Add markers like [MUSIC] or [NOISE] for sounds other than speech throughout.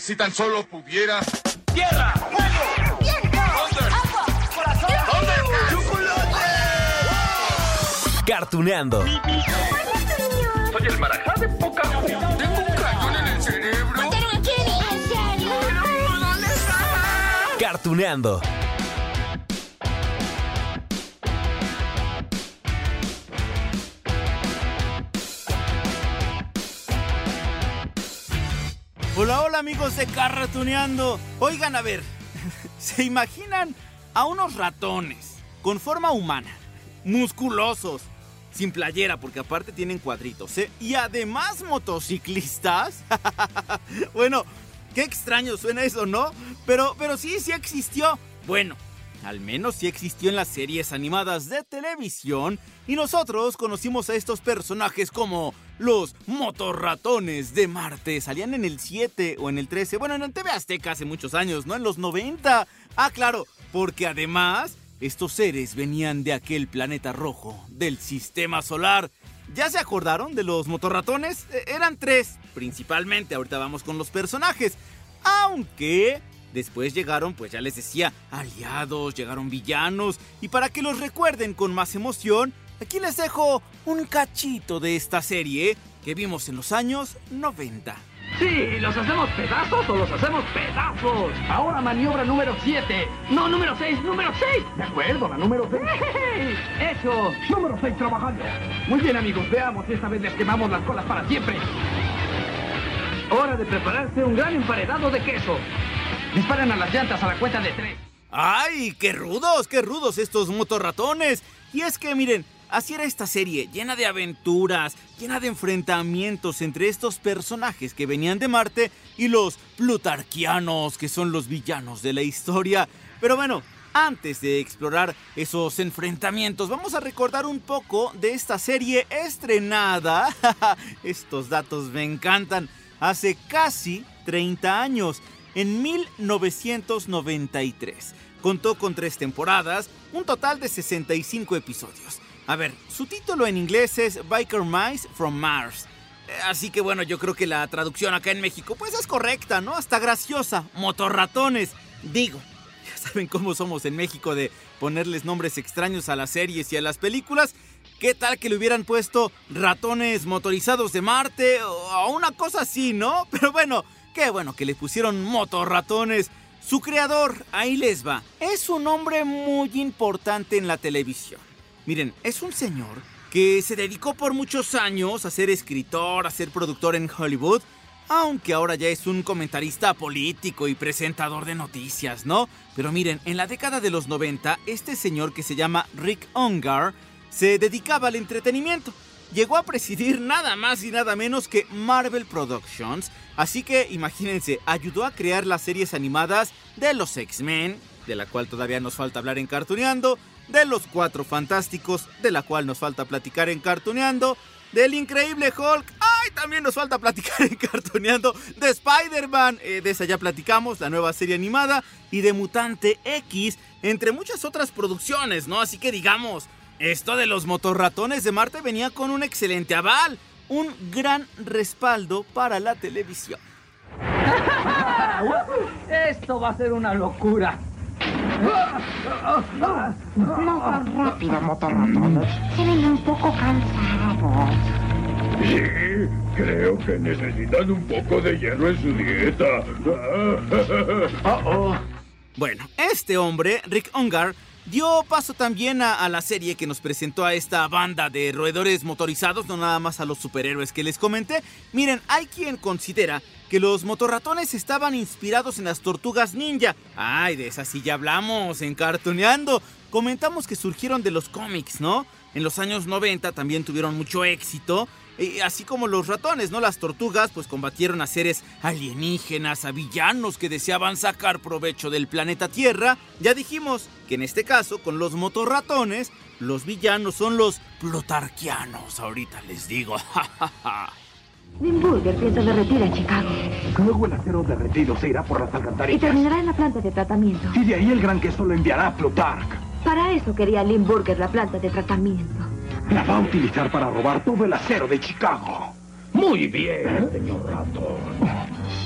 Si tan solo pudiera. ¡Tierra! ¡Fuego! ¡Viento! ¡Agua! ¡Corazón! ¿Dónde? Cartuneando. Soy el marajá de poca Tengo un cañón en el cerebro. ¿Dónde está? Cartuneando. Amigos de Carratuneando. Oigan, a ver, [LAUGHS] ¿se imaginan a unos ratones con forma humana, musculosos, sin playera, porque aparte tienen cuadritos, ¿eh? Y además motociclistas. [LAUGHS] bueno, qué extraño suena eso, ¿no? Pero, pero sí, sí existió. Bueno, al menos sí existió en las series animadas de televisión y nosotros conocimos a estos personajes como los motorratones de Marte. Salían en el 7 o en el 13, bueno, en TV Azteca hace muchos años, ¿no? En los 90. Ah, claro, porque además estos seres venían de aquel planeta rojo del sistema solar. ¿Ya se acordaron de los motorratones? Eh, eran tres, principalmente. Ahorita vamos con los personajes. Aunque Después llegaron, pues ya les decía, aliados, llegaron villanos, y para que los recuerden con más emoción, aquí les dejo un cachito de esta serie que vimos en los años 90. Sí, ¿los hacemos pedazos o los hacemos pedazos? Ahora maniobra número 7. No, número 6, número 6. De acuerdo, la número 6. Hecho. [LAUGHS] Número 6 trabajando. Muy bien, amigos, veamos si esta vez les quemamos las colas para siempre. Hora de prepararse un gran emparedado de queso. Disparen a las llantas a la cuenta de tres. ¡Ay, qué rudos, qué rudos estos motorratones! Y es que miren, así era esta serie, llena de aventuras, llena de enfrentamientos entre estos personajes que venían de Marte y los plutarquianos, que son los villanos de la historia. Pero bueno, antes de explorar esos enfrentamientos, vamos a recordar un poco de esta serie estrenada. [LAUGHS] Estos datos me encantan. Hace casi 30 años en 1993. Contó con tres temporadas, un total de 65 episodios. A ver, su título en inglés es Biker Mice from Mars. Eh, Así que bueno, yo creo que la traducción acá en México pues es correcta, ¿no? Hasta graciosa. Motorratones. Digo, [LAUGHS] ya saben cómo somos en México de ponerles nombres extraños a las series y a las películas. ¿Qué tal que le hubieran puesto ratones motorizados de Marte o una cosa así, ¿no? [LAUGHS] Pero bueno, Qué bueno que le pusieron motorratones. Su creador, ahí les va, es un hombre muy importante en la televisión. Miren, es un señor que se dedicó por muchos años a ser escritor, a ser productor en Hollywood, aunque ahora ya es un comentarista político y presentador de noticias, ¿no? Pero miren, en la década de los 90, este señor que se llama Rick Ungar se dedicaba al entretenimiento llegó a presidir nada más y nada menos que Marvel Productions. Así que imagínense, ayudó a crear las series animadas de los X-Men, de la cual todavía nos falta hablar en Cartuneando, de los Cuatro Fantásticos, de la cual nos falta platicar en Cartuneando, del Increíble Hulk, ¡ay! También nos falta platicar en Cartuneando, de Spider-Man, eh, de esa ya platicamos, la nueva serie animada, y de Mutante X, entre muchas otras producciones, ¿no? Así que digamos, esto de los motorratones de Marte venía con un excelente aval, un gran respaldo para la televisión. [LAUGHS] Esto va a ser una locura. No tan rápido, motorratones. Se ven un poco cansados. Sí, creo que necesitan un poco de hierro en su dieta. Bueno, este hombre, Rick Ungar, dio paso también a, la serie que nos presentó a esta banda de roedores motorizados, no nada más a los superhéroes que les comenté. Miren, hay quien considera que los motorratones estaban inspirados en las tortugas ninja. Ay, de esas sí ya hablamos, en Cartoneando. Comentamos que surgieron de los cómics, ¿no? En los años 90 también tuvieron mucho éxito. Y así como los ratones, ¿no? Las tortugas pues combatieron a seres alienígenas, a villanos que deseaban sacar provecho del planeta Tierra. Ya dijimos que en este caso, con los motorratones, los villanos son los plutarquianos. Ahorita les digo. [LAUGHS] Limburger piensa derretir en Chicago Luego el acero derretido se irá por las y alcantarillas. terminará en la planta de tratamiento. Y de ahí el gran queso lo enviará a Plutarch. Para eso quería Limburger la planta de tratamiento. La va a utilizar para robar todo el acero de Chicago. Muy bien, señor ratón.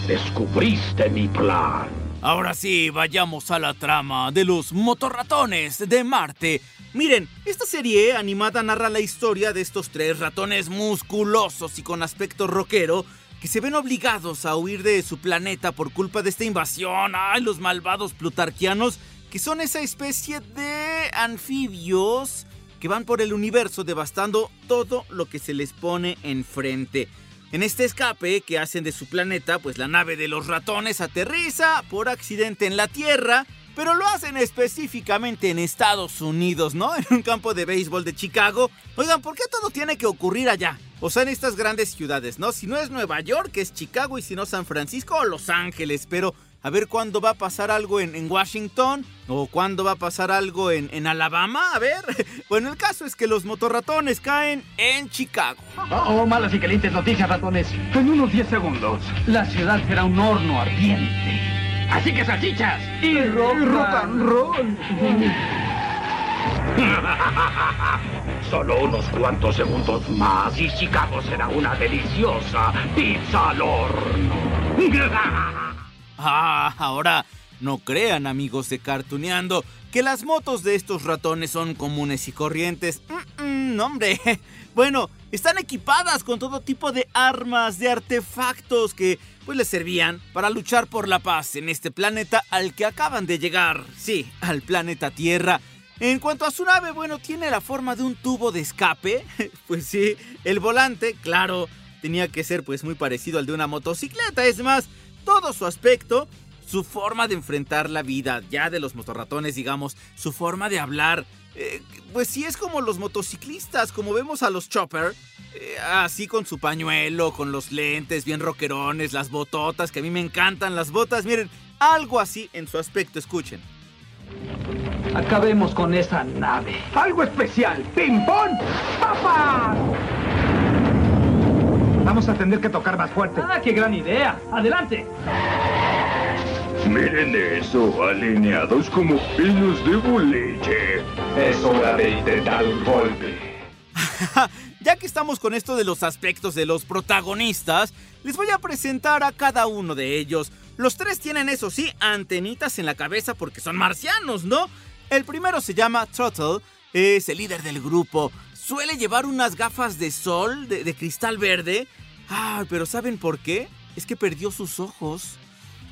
Descubriste mi plan. Ahora sí, vayamos a la trama de los motorratones de Marte. Miren, esta serie animada narra la historia de estos tres ratones musculosos y con aspecto rockero que se ven obligados a huir de su planeta por culpa de esta invasión. ¡Ay, los malvados plutarquianos! Que son esa especie de anfibios que van por el universo devastando todo lo que se les pone enfrente. En este escape que hacen de su planeta, pues la nave de los ratones aterriza por accidente en la Tierra, pero lo hacen específicamente en Estados Unidos, ¿no? [LAUGHS] En un campo de béisbol de Chicago. Oigan, ¿por qué todo tiene que ocurrir allá? O sea, en estas grandes ciudades, ¿no? Si no es Nueva York, es Chicago y si no San Francisco o Los Ángeles, pero a ver cuándo va a pasar algo en, en Washington o cuándo va a pasar algo en, en Alabama, a ver. [LAUGHS] Bueno, el caso es que los motorratones caen en Chicago. Oh, oh, malas y calientes noticias, ratones. En unos 10 segundos, la ciudad será un horno ardiente. Así que salchichas y rock, and roll. [LAUGHS] Solo unos cuantos segundos más y Chicago será una deliciosa pizza al horno. [LAUGHS] Ah, ahora no crean, amigos de Cartuneando, que las motos de estos ratones son comunes y corrientes. Mm, hombre. [LAUGHS] Bueno, están equipadas con todo tipo de armas, de artefactos que pues les servían para luchar por la paz en este planeta al que acaban de llegar. Sí, al planeta Tierra. En cuanto a su nave, bueno, tiene la forma de un tubo de escape. [LAUGHS] Pues sí, el volante, claro, tenía que ser pues muy parecido al de una motocicleta. Es más, todo su aspecto, su forma de enfrentar la vida, ya de los motorratones, digamos, su forma de hablar. eh, pues sí es como los motociclistas, como vemos a los Chopper, eh, así con su pañuelo, con los lentes bien rockerones, las bototas, que a mí me encantan las botas, miren, algo así en su aspecto, escuchen. Acabemos con esa nave. Algo especial. ¡Ping-pong! Vamos a tener que tocar más fuerte. ¡Ah, qué gran idea! ¡Adelante! Miren eso, alineados como pinos de boliche. Es hora de intentar un golpe. [LAUGHS] Ya que estamos con esto de los aspectos de los protagonistas, les voy a presentar a cada uno de ellos. Los tres tienen, eso sí, antenitas en la cabeza porque son marcianos, ¿no? El primero se llama Trottle, es el líder del grupo. Suele llevar unas gafas de sol de, cristal verde. Ah, pero ¿saben por qué? Es que perdió sus ojos.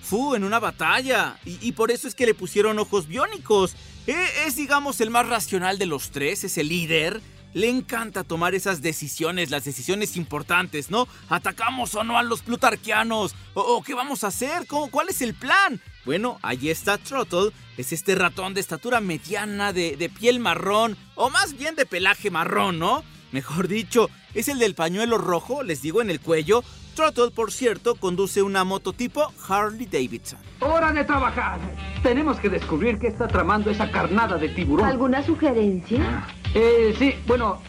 Fu en una batalla y, por eso es que le pusieron ojos biónicos. Eh, es, digamos, el más racional de los tres, es el líder. Le encanta tomar esas decisiones, las decisiones importantes, ¿no? ¿Atacamos o no a los plutarquianos? ¿O, o qué vamos a hacer? ¿Cómo, ¿Cuál es el plan? Bueno, allí está Trottle, es este ratón de estatura mediana, de, de piel marrón, o más bien de pelaje marrón, ¿no? Mejor dicho, es el del pañuelo rojo, les digo, en el cuello. Trottle, por cierto, conduce una moto tipo Harley Davidson. ¡Hora de trabajar! Tenemos que descubrir qué está tramando esa carnada de tiburón. ¿Alguna sugerencia? Eh, sí, bueno...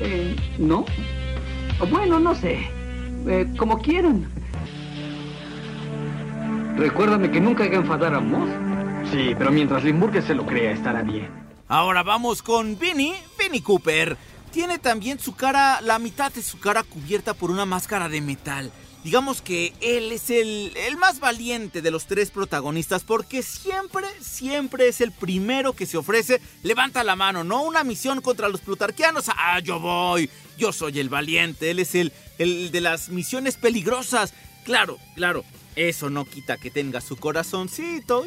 Eh, ¿no? Bueno, no sé. Eh, como quieran. Recuérdame que nunca hay que enfadar a Moss. Sí, pero mientras Limburger se lo crea, estará bien. Ahora vamos con Vinny, Vinny Cooper. Tiene también su cara, la mitad de su cara cubierta por una máscara de metal. Digamos que él es el, el más valiente de los tres protagonistas porque siempre, siempre es el primero que se ofrece. Levanta la mano, ¿no? Una misión contra los plutarquianos. Ah, yo voy. Yo soy el valiente. Él es el, el de las misiones peligrosas. Claro, claro. Eso no quita que tenga su corazoncito,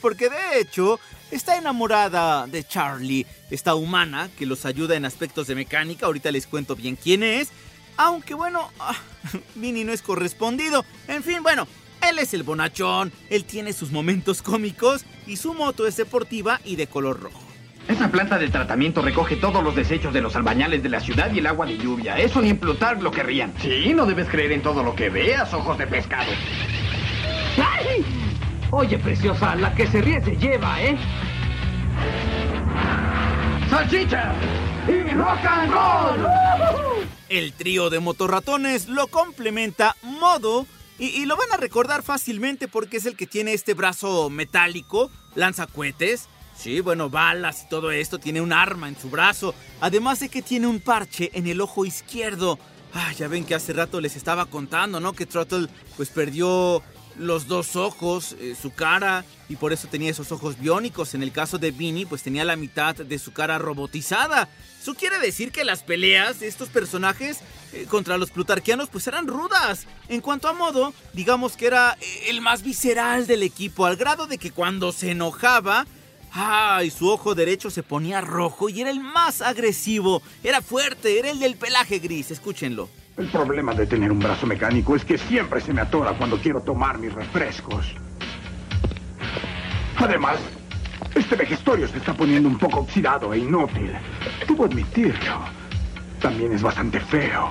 porque de hecho está enamorada de Charlie, esta humana que los ayuda en aspectos de mecánica, ahorita les cuento bien quién es, aunque bueno, ah, [LAUGHS] Vinny no es correspondido, en fin, bueno, él es el bonachón, él tiene sus momentos cómicos y su moto es deportiva y de color rojo. Esa planta de tratamiento recoge todos los desechos de los albañales de la ciudad y el agua de lluvia. Eso ni en Plutarch lo querrían. Sí, no debes creer en todo lo que veas, ojos de pescado. ¡Ay! Oye, preciosa, la que se ríe se lleva, ¿eh? ¡Salchicha! ¡Y rock and roll! El trío de motorratones lo complementa Modo y, y lo van a recordar fácilmente porque es el que tiene este brazo metálico, lanza cohetes. Sí, bueno, balas y todo esto, tiene un arma en su brazo, además de que tiene un parche en el ojo izquierdo. Ah, ya ven que hace rato les estaba contando, ¿no? Que Trottle pues perdió los dos ojos, eh, su cara, y por eso tenía esos ojos biónicos. En el caso de Vinny, pues tenía la mitad de su cara robotizada. Eso quiere decir que las peleas de estos personajes eh, contra los plutarquianos pues eran rudas. En cuanto a modo, digamos que era eh, el más visceral del equipo, al grado de que cuando se enojaba, ¡ay! Su ojo derecho se ponía rojo y era el más agresivo. Era fuerte, era el del pelaje gris, escúchenlo. El problema de tener un brazo mecánico es que siempre se me atora cuando quiero tomar mis refrescos. Además, este vejestorio se está poniendo un poco oxidado e inútil. Debo admitirlo. También es bastante feo.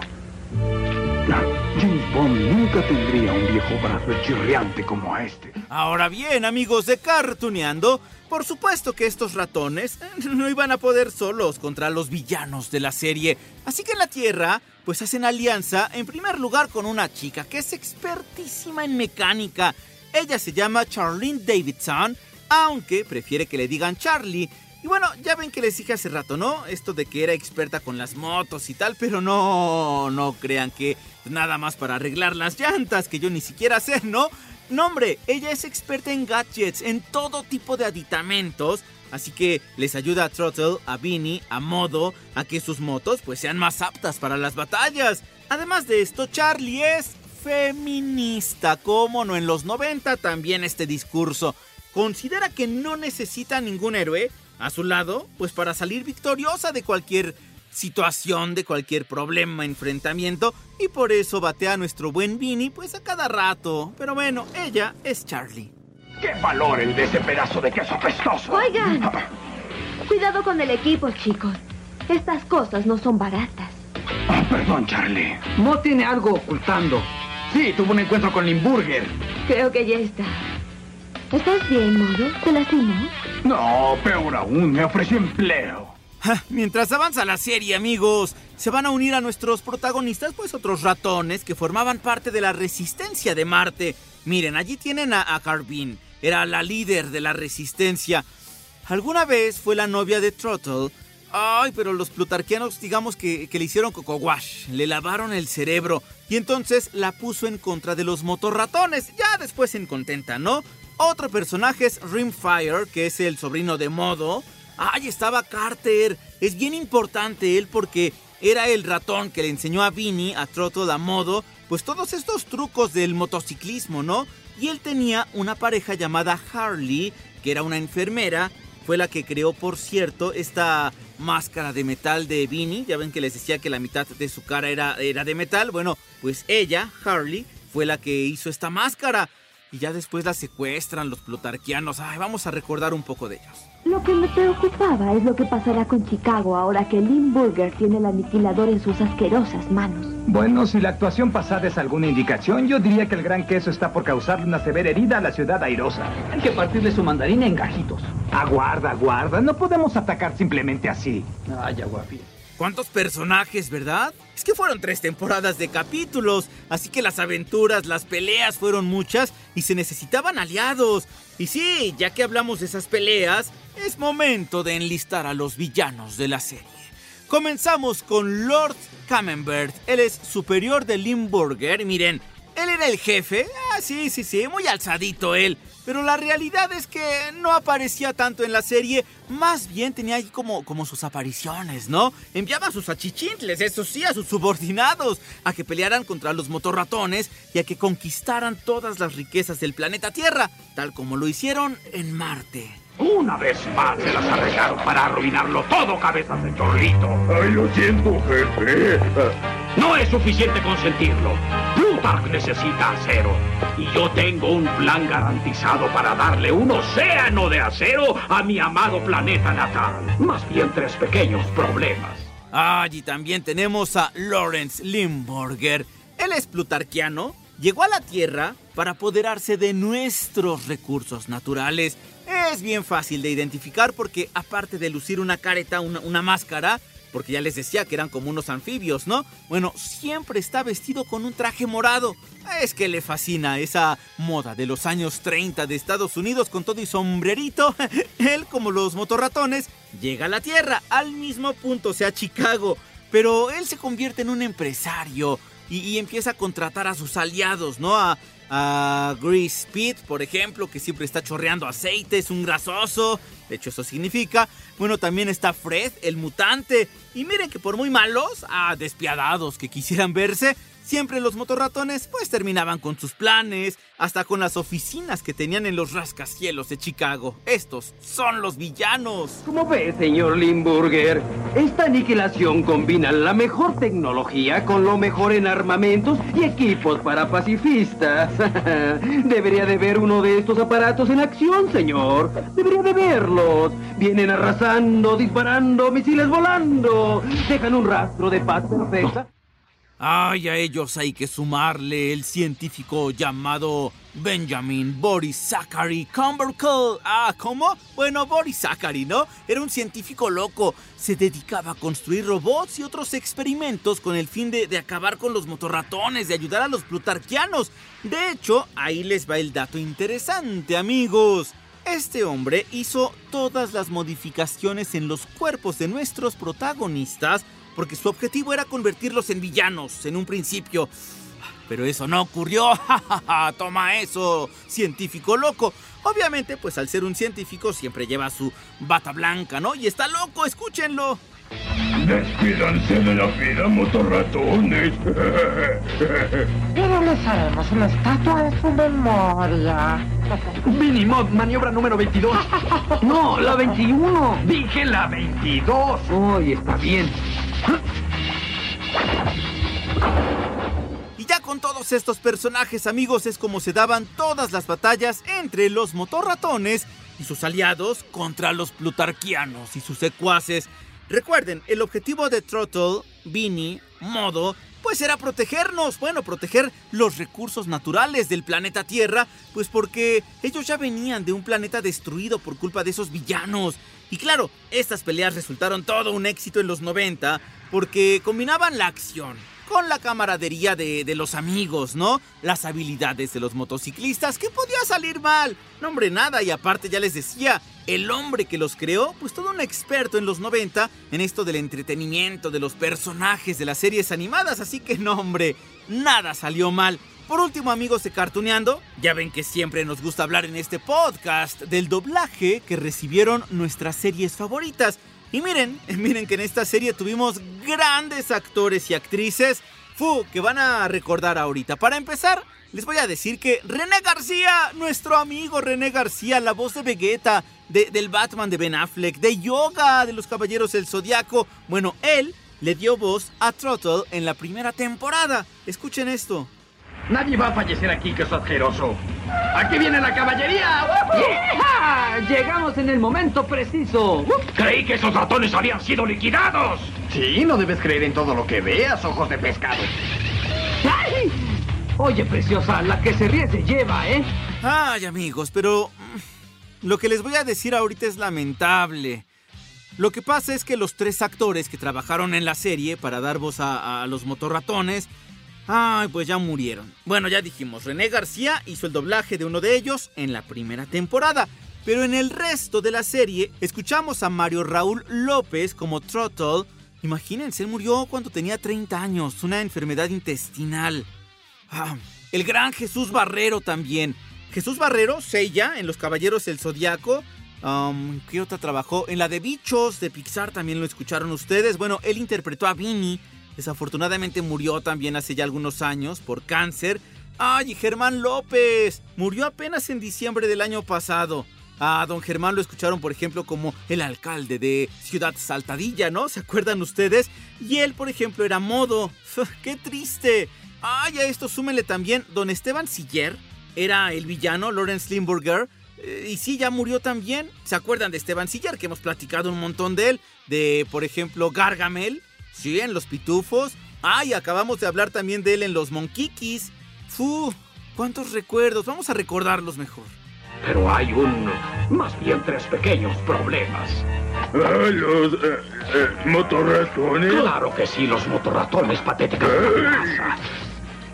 James Bond nunca tendría un viejo brazo chirriante como este. Ahora bien, amigos de Cartuneando, por supuesto que estos ratones eh, no iban a poder solos contra los villanos de la serie. Así que en la Tierra, pues hacen alianza en primer lugar con una chica que es expertísima en mecánica. Ella se llama Charlene Davidson, aunque prefiere que le digan Charlie. Y bueno, ya ven que les dije hace rato, ¿no? Esto de que era experta con las motos y tal, pero no, no crean que nada más para arreglar las llantas, que yo ni siquiera sé, ¿no? No, hombre, ella es experta en gadgets, en todo tipo de aditamentos, así que les ayuda a Trottle, a Vinny, a Modo, a que sus motos pues sean más aptas para las batallas. Además de esto, Charlie es feminista, como no en los 90 también este discurso. Considera que no necesita ningún héroe a su lado, pues para salir victoriosa de cualquier situación, de cualquier problema, enfrentamiento, y por eso batea a nuestro buen Vinny pues a cada rato. Pero bueno, ella es Charlie. ¡Qué valor el de ese pedazo de queso pestoso! Oigan. Cuidado con el equipo, chicos. Estas cosas no son baratas. Ah, perdón, Charlie. Mo tiene algo ocultando. Sí, tuvo un encuentro con Limburger. Creo que ya está. ¿Estás bien, Modo? ¿Te lastimó? No, peor aún, me ofreció empleo. Ja, Mientras avanza la serie, amigos, se van a unir a nuestros protagonistas, pues otros ratones que formaban parte de la resistencia de Marte. Miren, allí tienen a, a Carbine, era la líder de la resistencia. Alguna vez fue la novia de Trottle. Ay, pero los plutarquianos, digamos que, que le hicieron coco wash, le lavaron el cerebro y entonces la puso en contra de los motorratones. Ya después en contenta, ¿no? Otro personaje es Rimfire, que es el sobrino de Modo. ¡Ay, estaba Carter! Es bien importante él porque era el ratón que le enseñó a Vinny, a Trottle, a Modo, pues todos estos trucos del motociclismo, ¿no? Y él tenía una pareja llamada Harley, que era una enfermera, fue la que creó, por cierto, esta máscara de metal de Vinny. Ya ven que les decía que la mitad de su cara era, era de metal. Bueno, pues ella, Harley, fue la que hizo esta máscara. Y ya después la secuestran los plutarquianos. Ay, vamos a recordar un poco de ellos. Lo que me preocupaba es lo que pasará con Chicago ahora que Limburger tiene el aniquilador en sus asquerosas manos. Bueno, si la actuación pasada es alguna indicación, yo diría que el gran queso está por causarle una severa herida a la ciudad airosa. Hay que partirle su mandarina en gajitos. Aguarda, aguarda. No podemos atacar simplemente así. Ay, guapi. ¿Cuántos personajes, verdad? Es que fueron tres temporadas de capítulos, así que las aventuras, las peleas fueron muchas y se necesitaban aliados. Y sí, ya que hablamos de esas peleas, es momento de enlistar a los villanos de la serie. Comenzamos con Lord Camembert. Él es superior de Limburger. Miren, él era el jefe. Ah, sí, sí, sí, muy alzadito él. Pero la realidad es que no aparecía tanto en la serie, más bien tenía ahí como, como sus apariciones, ¿no? Enviaba a sus achichintles, eso sí, a sus subordinados, a que pelearan contra los motorratones y a que conquistaran todas las riquezas del planeta Tierra, tal como lo hicieron en Marte. Una vez más se las arreglaron para arruinarlo todo, cabezas de chorrito. Ay, lo siento, jefe. No es suficiente consentirlo. Stark necesita acero. Y yo tengo un plan garantizado para darle un océano de acero a mi amado planeta natal. Más bien tres pequeños problemas. Ah, y también tenemos a Lawrence Limburger. Él es plutarquiano, llegó a la Tierra para apoderarse de nuestros recursos naturales. Es bien fácil de identificar porque aparte de lucir una careta, una máscara, porque ya les decía que eran como unos anfibios, ¿no? Bueno, siempre está vestido con un traje morado. Es que le fascina esa moda de los años 30 de Estados Unidos con todo y sombrerito. [LAUGHS] Él, como los motorratones, llega a la Tierra, al mismo punto, sea, Chicago. Pero él se convierte en un empresario y, y empieza a contratar a sus aliados, ¿no? A, a Grease Speed, por ejemplo, que siempre está chorreando aceite, es un grasoso. De hecho, eso significa. Bueno, también está Fred, el mutante. Y miren que por muy malos, ah, despiadados que quisieran verse, siempre los motorratones pues terminaban con sus planes, hasta con las oficinas que tenían en los rascacielos de Chicago. Estos son los villanos. Como ve, señor Limburger, esta aniquilación combina la mejor tecnología con lo mejor en armamentos y equipos para pacifistas. [LAUGHS] Debería de ver uno de estos aparatos en acción, señor. Debería de verlos. Vienen arrasando, disparando, misiles volando. Dejan un rastro de paz perfecta. Ay, a ellos hay que sumarle el científico llamado Benjamin Boris Zachary Cumbercull. Ah, ¿cómo? Bueno, Boris Zachary, ¿no? Era un científico loco. Se dedicaba a construir robots y otros experimentos con el fin de, de acabar con los motorratones, de ayudar a los plutarquianos. De hecho, ahí les va el dato interesante, amigos. Este hombre hizo todas las modificaciones en los cuerpos de nuestros protagonistas porque su objetivo era convertirlos en villanos en un principio. Pero eso no ocurrió. [LAUGHS] Toma eso, científico loco. Obviamente, pues al ser un científico siempre lleva su bata blanca, ¿no? Y está loco, escúchenlo. Despídanse de la vida, motorratones. [LAUGHS] Pero les haremos una estatua de su memoria. [LAUGHS] Vinny Mod, maniobra número 22. No, la 21. Dije la 22. Uy, está bien. Estos personajes, amigos, es como se daban todas las batallas entre los motorratones y sus aliados contra los plutarquianos y sus secuaces. Recuerden, el objetivo de Throttle, Vinny, Modo, pues era protegernos, bueno, proteger los recursos naturales del planeta Tierra, pues porque ellos ya venían de un planeta destruido por culpa de esos villanos. Y claro, estas peleas resultaron todo un éxito en los 90 porque combinaban la acción con la camaradería de, los amigos, ¿no? Las habilidades de los motociclistas, ¿qué podía salir mal? No, hombre, nada, y aparte ya les decía, el hombre que los creó, pues todo un experto en los 90 en esto del entretenimiento, de los personajes de las series animadas, así que no, hombre, nada salió mal. Por último, amigos de Cartuneando, ya ven que siempre nos gusta hablar en este podcast del doblaje que recibieron nuestras series favoritas. Y miren, [LAUGHS] miren que en esta serie tuvimos grandes actores y actrices, fu, que van a recordar ahorita. Para empezar, les voy a decir que René García, nuestro amigo René García, la voz de Vegeta, de, del Batman de Ben Affleck, de Yoga, de los Caballeros del Zodiaco, bueno, él le dio voz a Trottle en la primera temporada. Escuchen esto. Nadie va a fallecer aquí, que es asqueroso. ¡Aquí viene la caballería! Llegamos en el momento preciso. Creí que esos ratones habían sido liquidados. Sí, no debes creer en todo lo que veas, ojos de pescado. ¡Ay! Oye, preciosa, la que se ríe se lleva, ¿eh? Ay, amigos, pero mm, lo que les voy a decir ahorita es lamentable. Lo que pasa es que los tres actores que trabajaron en la serie para dar voz a, a los motorratones Ay, pues ya murieron. Bueno, ya dijimos, René García hizo el doblaje de uno de ellos en la primera temporada. Pero en el resto de la serie escuchamos a Mario Raúl López como Trottle. Imagínense, él murió cuando tenía 30 años, una enfermedad intestinal. Ah, el gran Jesús Barrero también. Jesús Barrero, Seiya, en Los Caballeros del Zodiaco. Um, ¿Qué otra trabajó? En la de Bichos de Pixar también lo escucharon ustedes. Bueno, él interpretó a Vinny Desafortunadamente murió también hace ya algunos años por cáncer. ¡Ay, Germán López! Murió apenas en diciembre del año pasado. A don Germán lo escucharon, por ejemplo, como el alcalde de Ciudad Saltadilla, ¿no? ¿Se acuerdan ustedes? Y él, por ejemplo, era modo. [LAUGHS] ¡Qué triste! Ah, y a esto súmele también, don Esteban Siller era el villano, Lawrence Limburger. eh, y sí, ya murió también. ¿Se acuerdan de Esteban Siller? Que hemos platicado un montón de él. De, por ejemplo, Gargamel. Sí, en Los Pitufos. Ah, y acabamos de hablar también de él en Los Monquiquis. Fu, cuántos recuerdos. Vamos a recordarlos mejor. Pero hay un... más bien tres pequeños problemas. los eh, motorratones. Claro que sí, los motorratones patéticos.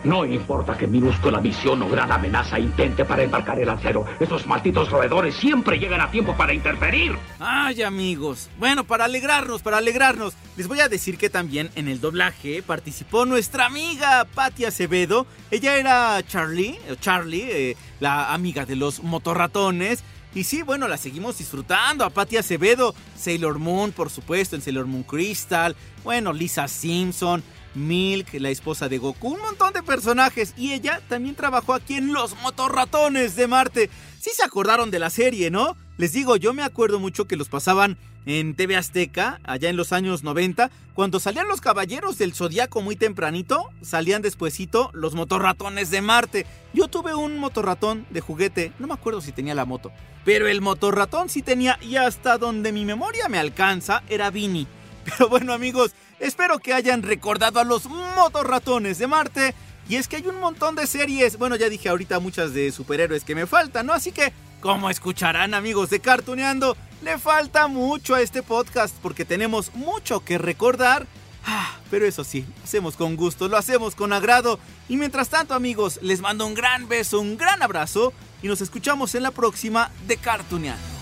No importa qué minúscula misión o gran amenaza intente para embarcar el acero, esos malditos roedores siempre llegan a tiempo para interferir. Ay, amigos. Bueno, para alegrarnos, para alegrarnos, les voy a decir que también en el doblaje participó nuestra amiga Patti Acevedo. Ella era Charlie, o Charlie, eh, la amiga de los motorratones. Y sí, bueno, la seguimos disfrutando. A Patti Acevedo, Sailor Moon, por supuesto, en Sailor Moon Crystal. Bueno, Lisa Simpson. Milk, la esposa de Goku, un montón de personajes. Y ella también trabajó aquí en Los Motorratones de Marte. Sí se acordaron de la serie, ¿no? Les digo, yo me acuerdo mucho que los pasaban en TV Azteca, allá en los años 90. Cuando salían los Caballeros del Zodiaco muy tempranito, salían despuesito los Motorratones de Marte. Yo tuve un motorratón de juguete, no me acuerdo si tenía la moto. Pero el motorratón sí tenía y hasta donde mi memoria me alcanza era Vini. [LAUGHS] Pero bueno amigos, espero que hayan recordado a los motorratones de Marte. Y es que hay un montón de series, bueno ya dije ahorita muchas de superhéroes que me faltan, ¿no? Así que, como escucharán amigos de Cartuneando, le falta mucho a este podcast porque tenemos mucho que recordar. Ah, pero eso sí, lo hacemos con gusto, lo hacemos con agrado. Y mientras tanto amigos, les mando un gran beso, un gran abrazo y nos escuchamos en la próxima de Cartuneando.